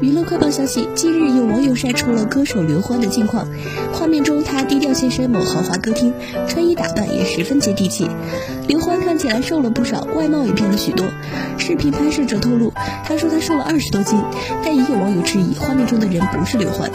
娱乐快报消息近日有网友晒出了歌手刘欢的近况。画面中他低调现身某豪华歌厅穿衣打扮也十分接地气。刘欢看起来瘦了不少外貌也变了许多。视频拍摄者透露他说他瘦了二十多斤但也有网友质疑画面中的人不是刘欢。